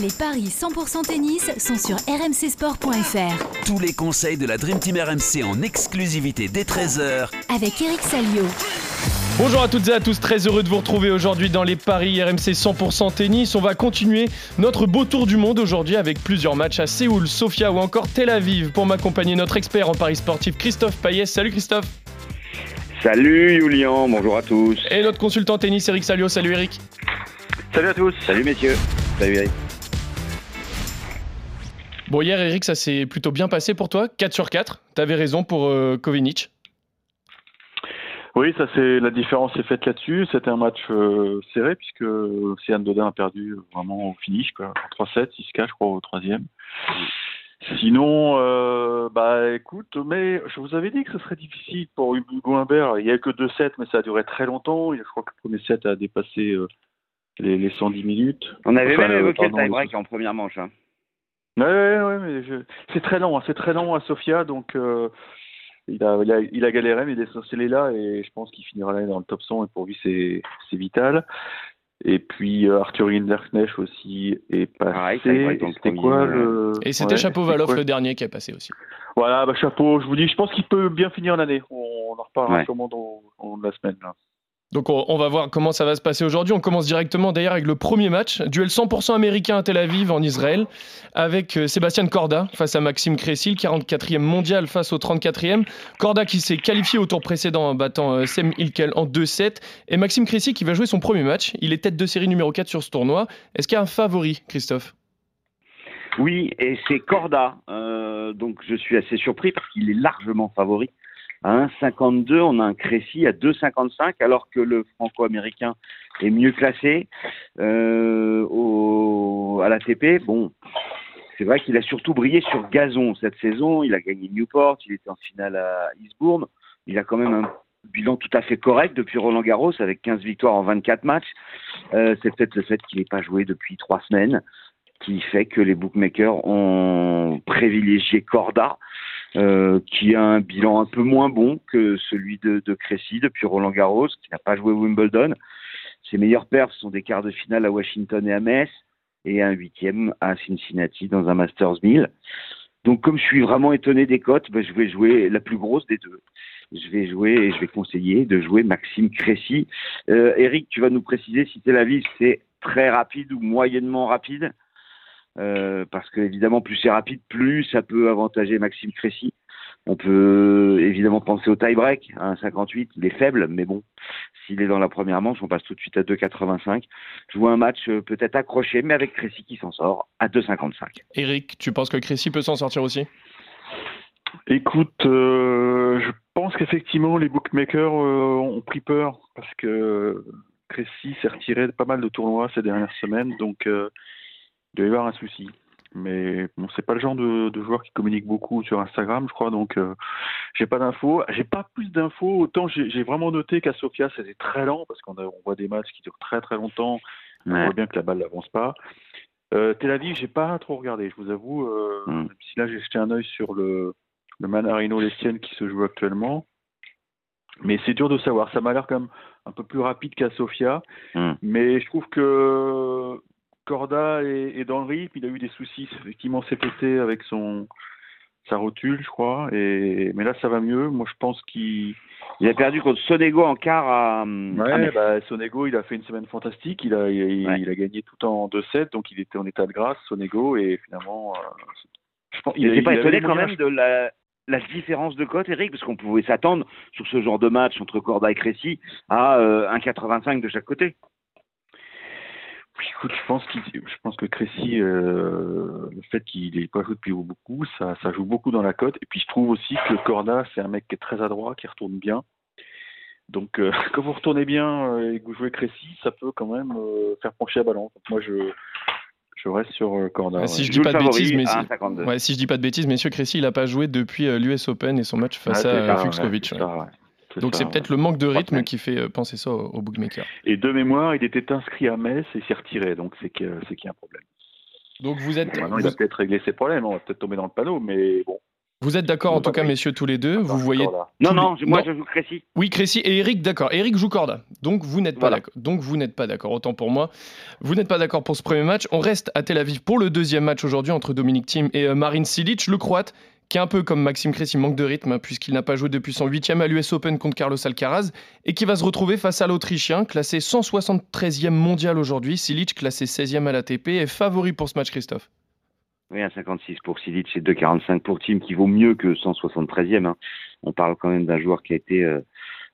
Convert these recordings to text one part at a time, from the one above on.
Les paris 100% tennis sont sur rmcsport.fr. Tous les conseils de la Dream Team RMC en exclusivité dès 13h Avec Eric Salio. Bonjour à toutes et à tous, très heureux de vous retrouver aujourd'hui dans les paris RMC 100% tennis. On va continuer notre beau tour du monde aujourd'hui avec plusieurs matchs à Séoul, Sofia ou encore Tel Aviv. Pour m'accompagner, notre expert en paris sportif Christophe Payet. Salut Christophe. Salut Julien, bonjour à tous. Et notre consultant tennis Eric Salio. Salut Eric. Salut à tous. Salut messieurs. Salut Eric. Bon, hier, Eric, ça s'est plutôt bien passé pour toi. 4 sur 4. Tu avais raison pour euh, Kovinic. Oui, ça c'est la différence est faite là-dessus. C'était un match euh, serré puisque Céane Dodin a perdu vraiment au finish, quoi. 3-7, 6-4, je crois, au troisième. Sinon, euh, bah écoute, mais je vous avais dit que ce serait difficile pour Hugo Humbert. Il n'y a que 2 sets, mais ça a duré très longtemps. Je crois que le premier set a dépassé les, les, 110 minutes. On avait même évoqué le tie-break en première manche. Hein. Ouais, ouais, ouais, mais je... c'est très lent, hein, c'est très lent à Sofia, donc euh, il, a, il, a, il a galéré, mais il est là et je pense qu'il finira l'année dans le top 100 et pour lui c'est, c'est vital. Et puis euh, Arthur Hinderknecht aussi est passé. c'était quoi le... Et c'était ouais, Chapeau Valoff le dernier qui est passé aussi. Voilà, bah, Chapeau, je vous dis, je pense qu'il peut bien finir l'année. On, en reparlera ouais. sûrement dans, dans la semaine. Là. Donc on, va voir comment ça va se passer aujourd'hui. On commence directement d'ailleurs avec le premier match, duel 100% américain à Tel Aviv en Israël, avec euh, Sébastien Corda face à Maxime Crécy, 44e mondial face au 34e. Corda qui s'est qualifié au tour précédent en battant euh, Sem Ilkel en 2-7. Et Maxime Crécy qui va jouer son premier match. Il est tête de série numéro 4 sur ce tournoi. Est-ce qu'il y a un favori, Christophe? Oui, et c'est Corda. Euh, donc je suis assez surpris parce qu'il est largement favori à 1,52. On a un Crécy à 2,55 alors que le franco-américain est mieux classé euh, au, à l'ATP. Bon, c'est vrai qu'il a surtout brillé sur gazon cette saison. Il a gagné Newport, il était en finale à Eastbourne. Il a quand même un bilan tout à fait correct depuis Roland Garros avec 15 victoires en 24 matchs. Euh, c'est peut-être le fait qu'il n'ait pas joué depuis trois semaines qui fait que les bookmakers ont privilégié Corda euh, qui a un bilan un peu moins bon que celui de, de Crécy depuis Roland Garros, qui n'a pas joué Wimbledon. Ses meilleurs perfs sont des quarts de finale à Washington et à Metz, et un huitième à Cincinnati dans un Masters 1000. Donc comme je suis vraiment étonné des cotes, ben, je vais jouer la plus grosse des deux. Je vais jouer et je vais conseiller de jouer Maxime Crécy. Euh, Eric, tu vas nous préciser si Tel Aviv c'est très rapide ou moyennement rapide? Euh, parce que évidemment plus c'est rapide, plus ça peut avantager Maxime Crécy. On peut évidemment penser au tie-break à 1,58, il est faible, mais bon, s'il est dans la première manche, on passe tout de suite à 2,85. Je vois un match euh, peut-être accroché, mais avec Crécy qui s'en sort à 2,55. Eric, tu penses que Crécy peut s'en sortir aussi? Écoute, euh, je pense qu'effectivement les bookmakers euh, ont pris peur parce que Crécy s'est retiré de pas mal de tournois ces dernières semaines, donc euh, il doit y avoir un souci. Mais bon, c'est pas le genre de, de, joueur qui communique beaucoup sur Instagram, je crois, donc euh, j'ai pas d'infos. J'ai pas plus d'infos. Autant j'ai vraiment noté qu'à Sofia c'était très lent parce qu'on on voit des matchs qui durent très très longtemps. Ouais. On voit bien que la balle n'avance pas. Euh, Tel Aviv, j'ai pas trop regardé, je vous avoue. Euh, mm. Même si là j'ai jeté un œil sur le, le Manarino Lestienne qui se joue actuellement. Mais c'est dur de savoir. Ça m'a l'air quand même un peu plus rapide qu'à Sofia. Mm. Mais je trouve que Corda est, est, dans le rythme. Il a eu des soucis effectivement cet été avec son sa rotule, je crois. Et mais là, ça va mieux. Moi, je pense qu'il il a perdu contre Sonego en quart à. Ouais, à bah, Sonego, il a fait une semaine fantastique. Il a il, ouais. il a gagné tout en 2-7, donc il était en état de grâce, Sonego, et finalement. Euh, je pense, il n'était pas étonné quand même de la la différence de cote, Eric, parce qu'on pouvait s'attendre sur ce genre de match entre Corda et Crécy à euh, 1,85 de chaque côté. Écoute, je pense, qu je pense que Crécy, euh, le fait qu'il n'ait pas joué depuis beaucoup, ça, ça, joue beaucoup dans la cote. Et puis je trouve aussi que Corda, c'est un mec qui est très adroit, qui retourne bien. Donc euh, quand vous retournez bien euh, et que vous jouez Crécy, ça peut quand même euh, faire pencher à ballon. Donc, moi, je, je reste sur Corda. Ouais, si, je dis pas de bêtises, mais ouais, si je dis pas de bêtises, messieurs, Crécy, il n'a pas joué depuis l'US Open et son match face ah, à Fuxkovic. Donc c'est peut-être le manque de rythme qui fait penser ça au, au, bookmaker. Et de mémoire, il était inscrit à Metz et s'est retiré, donc c'est qu'il y a un problème. Donc vous êtes. Maintenant, il va peut-être régler ses problèmes, on va peut-être tomber dans le panneau, mais bon. Vous êtes d'accord en tout cas, messieurs, tous les deux. Vous voyez. Non, non, moi je joue Crécy. Oui, Crécy et Eric, d'accord. Eric joue Corda. Donc vous n'êtes pas d'accord. Donc vous n'êtes pas d'accord. Autant pour moi. Vous n'êtes pas d'accord pour ce premier match. On reste à Tel Aviv pour le deuxième match aujourd'hui entre Dominique Thiem et euh, Marin Silic, le Croate, qui est un peu comme Maxime Crécy, manque de rythme hein, puisqu'il n'a pas joué depuis son huitième à l'US Open contre Carlos Alcaraz et qui va se retrouver face à l'Autrichien, classé 173e mondial aujourd'hui. Silic, classé 16e à l'ATP, est favori pour ce match, Christophe. Oui, 1,56 pour Silic et 2,45 pour Team, qui vaut mieux que 173e. Hein. On parle quand même d'un joueur qui a été euh,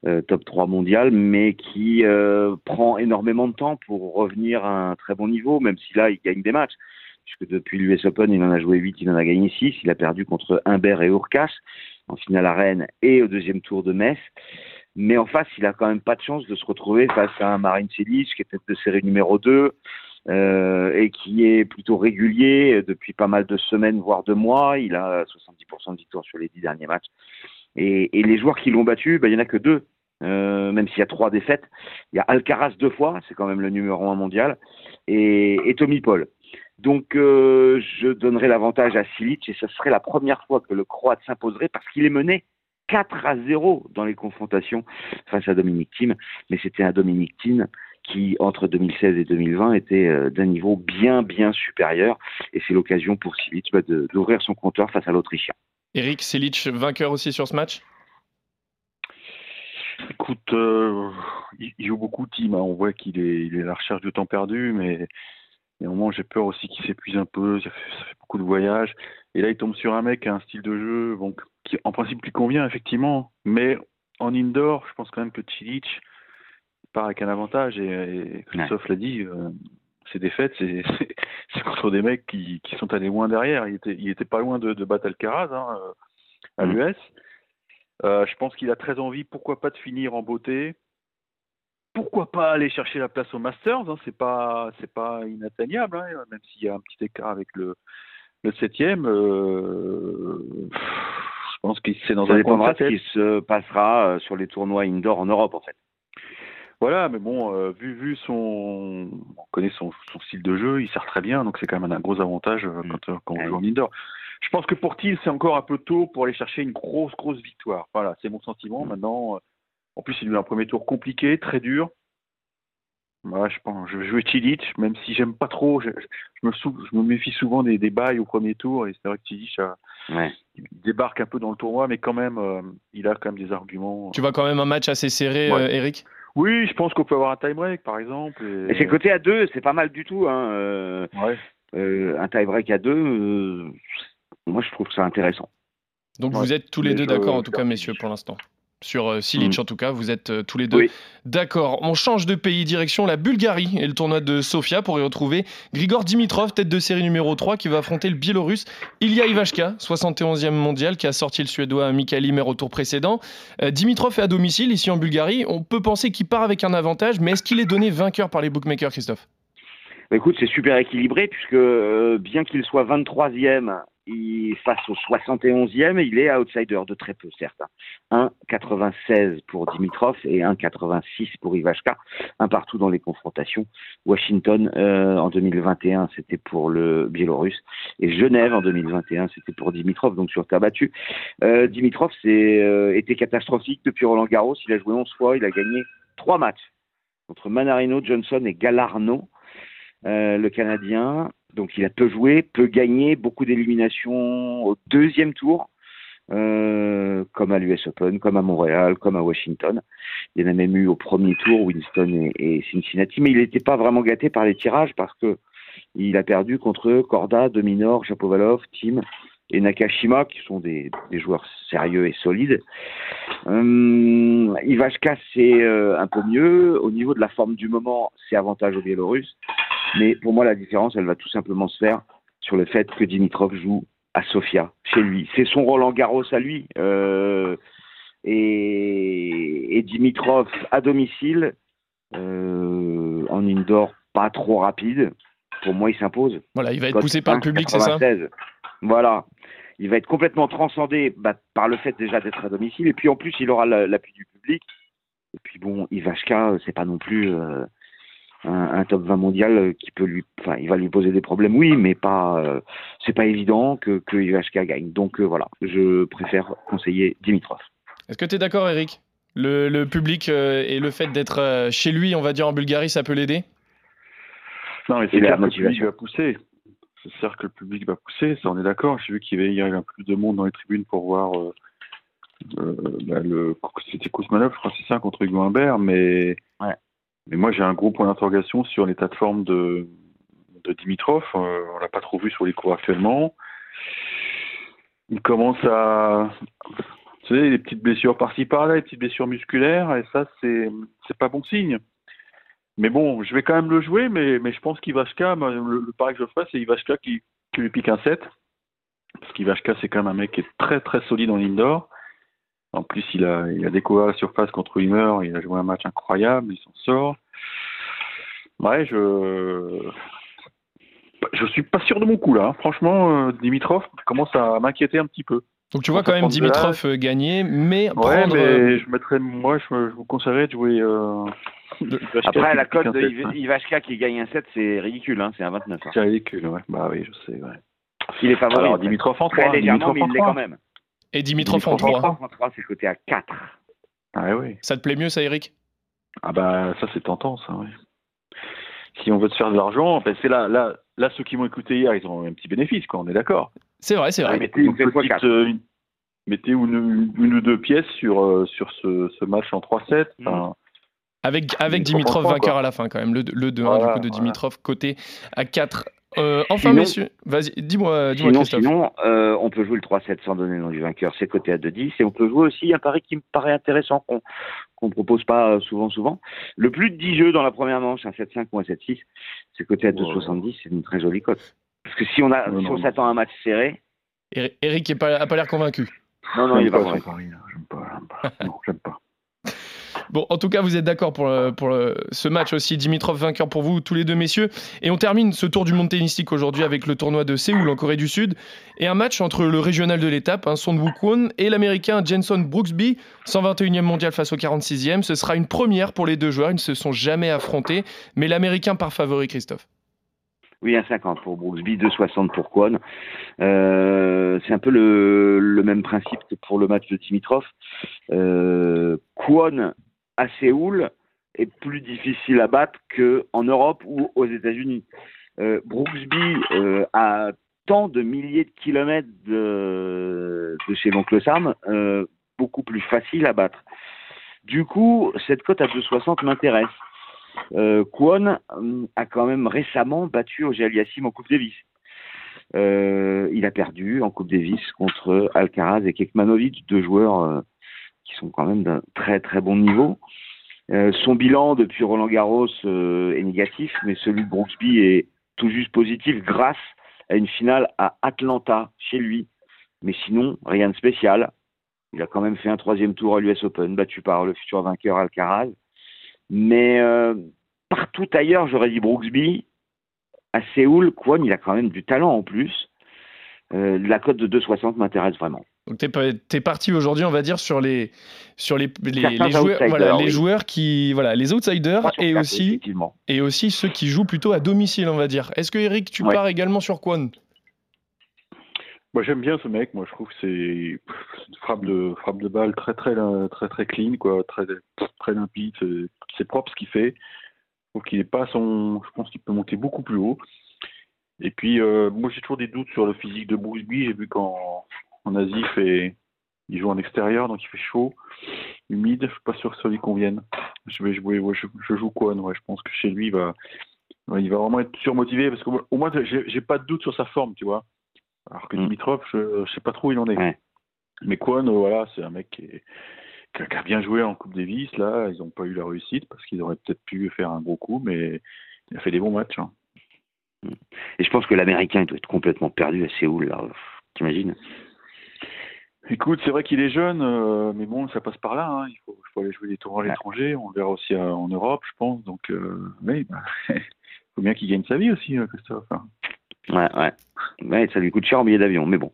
euh, top 3 mondial, mais qui euh, prend énormément de temps pour revenir à un très bon niveau, même si là, il gagne des matchs. Puisque depuis l'US Open, il en a joué 8, il en a gagné 6. Il a perdu contre Humbert et Urkas en finale à Rennes et au deuxième tour de Metz. Mais en face, il a quand même pas de chance de se retrouver face à Marine Silic qui est peut-être de série numéro 2, euh, et qui est plutôt régulier depuis pas mal de semaines, voire de mois. Il a 70% de victoire sur les dix derniers matchs. Et, les joueurs qui l'ont battu, ben, il n'y en a que deux, euh, même s'il y a trois défaites. Il y a Alcaraz deux fois, c'est quand même le numéro un mondial, et Tommy Paul. Donc euh, je donnerai l'avantage à Silic et ce serait la première fois que le Croate s'imposerait parce qu'il est mené 4 à 0 dans les confrontations face à Dominique Thiem. Mais c'était un Dominique Thiem qui, entre 2016 et 2020, était euh, d'un niveau bien, bien supérieur. Et c'est l'occasion pour Silic bah, d'ouvrir son compteur face à l'Autrichien. Eric Silic, vainqueur aussi sur ce match? Écoute, euh, il joue beaucoup team. Hein. On voit qu'il est, il est à la recherche de temps perdu, mais moment, j'ai peur aussi qu'il s'épuise un peu. Ça fait, ça fait, beaucoup de voyages. Et là, il tombe sur un mec qui a un style de jeu bon, qui, en principe, lui convient, effectivement. Mais en indoor, je pense quand même que Silic part avec un avantage. Et, Christophe l'a dit, euh, ces défaites, c'est contre des mecs qui, qui, sont allés loin derrière. Il était, il était pas loin de, de battre Alcaraz hein, euh, à mmh. l'US. Euh, je pense qu'il a très envie, pourquoi pas, de finir en beauté. Pourquoi pas aller chercher la place au Masters hein, C'est pas, c'est pas inatteignable, hein, même s'il y a un petit écart avec le, le septième. Euh, je pense qu'il c'est dans Ça un dépendra de ce qui se passera euh, sur les tournois indoor en Europe, en fait. Voilà, mais bon, euh, vu, vu son, on connaît son, son, style de jeu, il sert très bien, donc c'est quand même un, gros avantage euh, quand, quand on joue en indoor. Je pense que pour Thiel, c'est encore un peu tôt pour aller chercher une grosse, grosse victoire. Voilà, c'est mon sentiment. Maintenant, en plus, il a eu un premier tour compliqué, très dur. Moi, je pense, je vais jouer même si j'aime pas trop. Je, je, me sou, je, me méfie souvent des, des bails au premier tour, et c'est vrai que Chilich ouais. débarque un peu dans le tournoi, mais quand même, euh, il a quand même des arguments. Tu vois quand même un match assez serré, ouais. euh, Eric? Oui, je pense qu'on peut avoir un tie-break, par exemple. Et, et c'est côté à deux, c'est pas mal du tout. Hein. Euh, ouais. euh, un tie-break à deux, moi, je trouve ça intéressant. Donc vous êtes tous les deux d'accord, en tout cas, messieurs, pour l'instant sur euh, Silic mmh. en tout cas, vous êtes euh, tous les deux oui. d'accord. On change de pays, direction la Bulgarie et le tournoi de Sofia pour y retrouver Grigor Dimitrov, tête de série numéro 3, qui va affronter le Biélorusse Ilya Ivashka, 71e mondial, qui a sorti le Suédois Mikael Ymer au tour précédent. Euh, Dimitrov est à domicile ici en Bulgarie. On peut penser qu'il part avec un avantage, mais est-ce qu'il est donné vainqueur par les bookmakers, Christophe? Écoute, c'est super équilibré puisque euh, bien qu'il soit 23e il, face au 71e, il est outsider de très peu, certes. 1,96 pour Dimitrov et 1,86 pour Ivashka, un partout dans les confrontations. Washington euh, en 2021, c'était pour le Biélorusse, et Genève en 2021, c'était pour Dimitrov, donc sur tabattu. Euh, Dimitrov c'est euh, été catastrophique depuis Roland Garros, il a joué 11 fois, il a gagné 3 matchs contre Manarino, Johnson et Galarno. Euh, le Canadien, donc il a peu joué, peu gagné, beaucoup d'éliminations au deuxième tour, euh, comme à l'US Open, comme à Montréal, comme à Washington. Il y en a même eu au premier tour, Winston et, Cincinnati, mais il n'était pas vraiment gâté par les tirages parce que il a perdu contre Korda, Dominor, Chapovalov, Tim et Nakashima, qui sont des, joueurs sérieux et solides. Hum, Ivashka, c'est euh, un peu mieux. Au niveau de la forme du moment, c'est avantage aux Biélorusses. Mais pour moi, la différence, elle va tout simplement se faire sur le fait que Dimitrov joue à Sofia, chez lui. C'est son Roland Garros à lui. Euh, et, et, Dimitrov à domicile, euh, en indoor pas trop rapide. Pour moi, il s'impose. Voilà, il va être poussé par le public, c'est ça Voilà. Il va être complètement transcendé bah, par le fait déjà d'être à domicile. Et puis en plus, il aura l'appui du public. Et puis bon, Ivashka, c'est pas non plus. Euh, un, top 20 mondial qui peut lui, enfin, il va lui poser des problèmes, oui, mais pas, euh, c'est pas évident que, que Ivashka gagne. Donc euh, voilà, je préfère conseiller Dimitrov. Est-ce que tu es d'accord, Eric? Le, le, public et le fait d'être chez lui, on va dire en Bulgarie, ça peut l'aider? Non, mais c'est clair que le public va pousser. C'est sûr que le public va pousser, ça on est d'accord. J'ai vu qu'il y avait plus de monde dans les tribunes pour voir euh, bah, le, c'était Kousmanov, je crois c'est ça, contre Hugo Humbert, mais, mais moi j'ai un gros point d'interrogation sur l'état de forme de, Dimitrov. Euh, on l'a pas trop vu sur les cours actuellement. Il commence à. Tu sais, les petites blessures par-ci par-là, les petites blessures musculaires, et ça, c'est, c'est pas bon signe. Mais bon, je vais quand même le jouer, mais, mais je pense qu'Ivashka, le, le pari que je ferai, c'est Ivashka qui, qui lui pique un 7. Parce qu'Ivashka, c'est quand même un mec qui est très très solide en indoor. En plus, il a, il a découvert la surface contre Wimmer, il a joué un match incroyable, il s'en sort. Ouais, je je suis pas sûr de mon coup là. Hein. Franchement, euh, Dimitrov commence à m'inquiéter un petit peu. Donc tu vois quand même Dimitrov euh, gagner, mais ouais, prendre... mais euh, je mettrais, moi, je, vous conseillerais de jouer. Après, la cote de Ivashka qui gagne un 7, c'est ridicule, hein, c'est un 29. Hein. C'est ridicule, ouais. Bah oui, je sais. Ouais. Il est favori. Alors, Dimitrov en 3. Dimitrov mais il l'est quand même. Et Dimitrov en 3. Dimitrov en 3, c'est coté à 4. Ah oui. Ça te plaît mieux, ça, Eric? Ah bah, ça, c'est tentant, ça, oui. Si on veut te faire de l'argent, ben c'est là, là, là, ceux qui m'ont écouté hier, ils ont un petit bénéfice, quoi, on est d'accord. C'est vrai, c'est vrai. Ah, mettez une, petite, euh, une, mettez une, une, ou deux pièces sur, euh, sur ce, ce, match en 3-7. Mmh. Avec, avec Dimitrov, Dimitrov vainqueur à la fin, quand même. Le, le 2-1 voilà, du coup de Dimitrov, voilà. côté à 4. Euh, enfin, sinon, messieurs, vas-y, dis-moi, dis sinon, Christophe. Sinon, euh, on peut jouer le 3-7 sans donner le nom du vainqueur, c'est côté à 2-10, et on peut jouer aussi un pari qui me paraît intéressant, qu'on qu'on propose pas souvent, souvent. Le plus de 10 jeux dans la première manche, un 7-5 ou un 7-6, c'est côté à 2,70, c'est une très jolie cote. Parce que si on, a, si on s'attend à un match serré. Eric n'a pas, pas l'air convaincu. Non, non, il est pas convaincu. J'aime pas, j'aime pas. Non, j'aime pas. Bon, en tout cas, vous êtes d'accord pour, pour ce match aussi. Dimitrov vainqueur pour vous, tous les deux messieurs. Et on termine ce tour du monde tennistique aujourd'hui avec le tournoi de Séoul en Corée du Sud. Et un match entre le régional de l'étape, hein, Son Woo-kwon, et l'américain Jenson Brooksby, 121e mondial face au 46e. Ce sera une première pour les deux joueurs. Ils ne se sont jamais affrontés. Mais l'américain par favori, Christophe. Oui, 1,50 pour Brooksby, 2,60 pour Kwon. Euh, c'est un peu le, même principe que pour le match de Dimitrov. Euh, Kwon à Séoul est plus difficile à battre qu'en Europe ou aux États-Unis. Euh, Brooksby euh, a tant de milliers de kilomètres de, chez l'oncle Sam, euh, beaucoup plus facile à battre. Du coup, cette cote à 2,60 m'intéresse. Euh, Kwon a quand même récemment battu Ogier Aliassim en Coupe Davis. Il a perdu en Coupe Davis contre Alcaraz et Kekmanovic, deux joueurs qui sont quand même d'un très très bon niveau. Euh, son bilan depuis Roland Garros euh, est négatif, mais celui de Brooksby est tout juste positif grâce à une finale à Atlanta chez lui. Mais sinon, rien de spécial. Il a quand même fait un troisième tour à l'US Open, battu par le futur vainqueur Alcaraz. Mais euh, partout ailleurs, j'aurais dit Brooksby. À Séoul, Kwon, il a quand même du talent en plus. La cote de 2,60 m'intéresse vraiment. Donc tu es, parti aujourd'hui, on va dire, sur les, sur les, les, les joueurs, voilà, les joueurs qui, voilà, les outsiders et aussi, et aussi ceux qui jouent plutôt à domicile, on va dire. Est-ce que Eric, tu ouais. pars également sur Kwon moi j'aime bien ce mec, moi je trouve que c'est une frappe de frappe de balle très très très très clean quoi, très très limpide, c'est propre ce qu'il fait. Je trouve qu'il est pas son, je pense qu'il peut monter beaucoup plus haut. Et puis euh, moi j'ai toujours des doutes sur le physique de Brooksby, j'ai vu qu'en en Asie il fait il joue en extérieur donc il fait chaud, humide, je suis pas sûr que ça lui convienne. Je vais jouer, ouais, je, je, joue Kwon, ouais, je pense que chez lui il va il va vraiment être surmotivé parce qu'au moins j'ai pas de doute sur sa forme, tu vois. Alors que Dimitrov, je ne sais pas trop où il en est. Ouais. Mais Kwon, voilà, c'est un mec qui, est, qui, a bien joué en Coupe Davis. Là, ils n'ont pas eu la réussite parce qu'ils auraient peut-être pu faire un gros coup, mais il a fait des bons matchs. Hein. Et je pense que l'Américain doit être complètement perdu à Séoul, là. T'imagines? Écoute, c'est vrai qu'il est jeune, euh, mais bon, ça passe par là. Hein. Il, faut, il, faut, aller jouer des tournois à l'étranger. On le verra aussi à, en Europe, je pense. Donc, euh, mais bah, il faut bien qu'il gagne sa vie aussi, Christophe. Hein. Ouais, ouais. Ouais, ça lui coûte cher en billet d'avion, mais bon.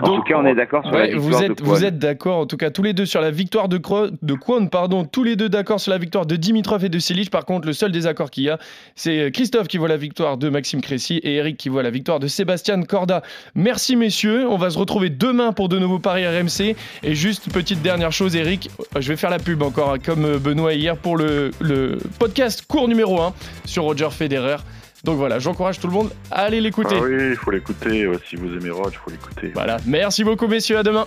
En Donc, tout cas, on est d'accord sur la Ouais, vous victoire êtes, de vous êtes d'accord, en tout cas, tous les deux sur la victoire de, de Kwon, pardon, tous les deux d'accord sur la victoire de Dimitrov et de Silic. Par contre, le seul désaccord qu'il y a, c'est Christophe qui voit la victoire de Maxime Cressy et Eric qui voit la victoire de Sébastien Corda. Merci, messieurs. On va se retrouver demain pour de nouveaux paris RMC. Et juste petite dernière chose, Eric, je vais faire la pub encore, hein, comme euh, Benoît hier, pour le, le podcast court numéro 1 sur Roger Federer. Donc voilà, j'encourage tout le monde à aller l'écouter. Ah oui, il faut l'écouter. si vous aimez Rod, il faut l'écouter. Voilà, merci beaucoup, messieurs. À demain.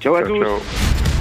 Ciao à Ciao, tous. ciao.